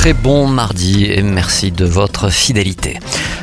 Très bon mardi et merci de votre fidélité.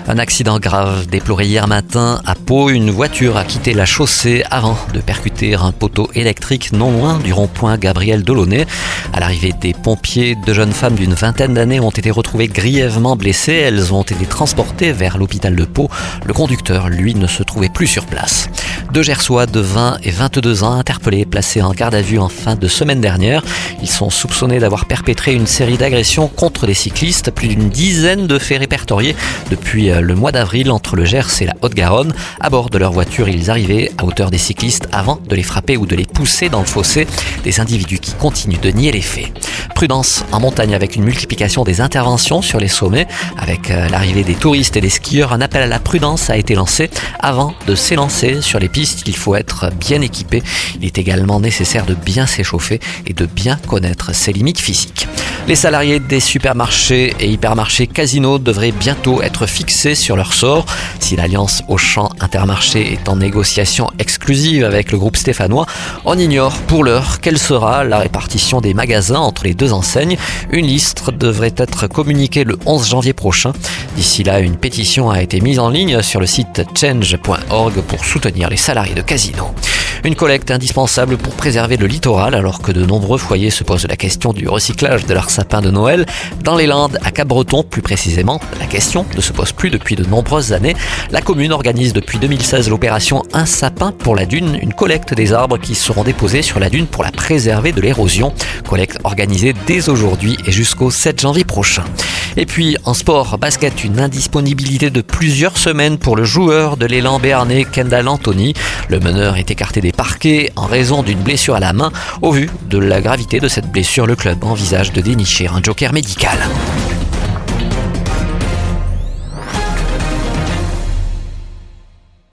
Un accident grave déploré hier matin à Pau. Une voiture a quitté la chaussée avant de percuter un poteau électrique non loin du rond-point Gabriel Delaunay. À l'arrivée des pompiers, deux jeunes femmes d'une vingtaine d'années ont été retrouvées grièvement blessées. Elles ont été transportées vers l'hôpital de Pau. Le conducteur, lui, ne se trouvait plus sur place. Deux Gersois de 20 et 22 ans interpellés, placés en garde à vue en fin de semaine dernière. Ils sont soupçonnés d'avoir perpétré une série d'agressions contre des cyclistes. Plus d'une dizaine de faits répertoriés depuis le mois d'avril entre le Gers et la Haute-Garonne. À bord de leur voiture, ils arrivaient à hauteur des cyclistes avant de les frapper ou de les pousser dans le fossé. Des individus qui continuent de nier les faits. Prudence en montagne avec une multiplication des interventions sur les sommets. Avec euh, l'arrivée des touristes et des skieurs, un appel à la prudence a été lancé. Avant de s'élancer sur les il faut être bien équipé. Il est également nécessaire de bien s'échauffer et de bien connaître ses limites physiques. Les salariés des supermarchés et hypermarchés Casino devraient bientôt être fixés sur leur sort. Si l'alliance Auchan Intermarché est en négociation exclusive avec le groupe stéphanois, on ignore pour l'heure quelle sera la répartition des magasins entre les deux enseignes. Une liste devrait être communiquée le 11 janvier prochain. D'ici là, une pétition a été mise en ligne sur le site change.org pour soutenir les salariés de Casino. Une collecte indispensable pour préserver le littoral alors que de nombreux foyers se posent la question du recyclage de leurs sapins de Noël. Dans les Landes, à Cap-Breton plus précisément, la question ne se pose plus depuis de nombreuses années. La commune organise depuis 2016 l'opération Un sapin pour la dune, une collecte des arbres qui seront déposés sur la dune pour la préserver de l'érosion. Collecte organisée dès aujourd'hui et jusqu'au 7 janvier prochain. Et puis en sport, basket, une indisponibilité de plusieurs semaines pour le joueur de l'élan béarnais Kendall Anthony. Le meneur est écarté des parquets en raison d'une blessure à la main. Au vu de la gravité de cette blessure, le club envisage de dénicher un joker médical.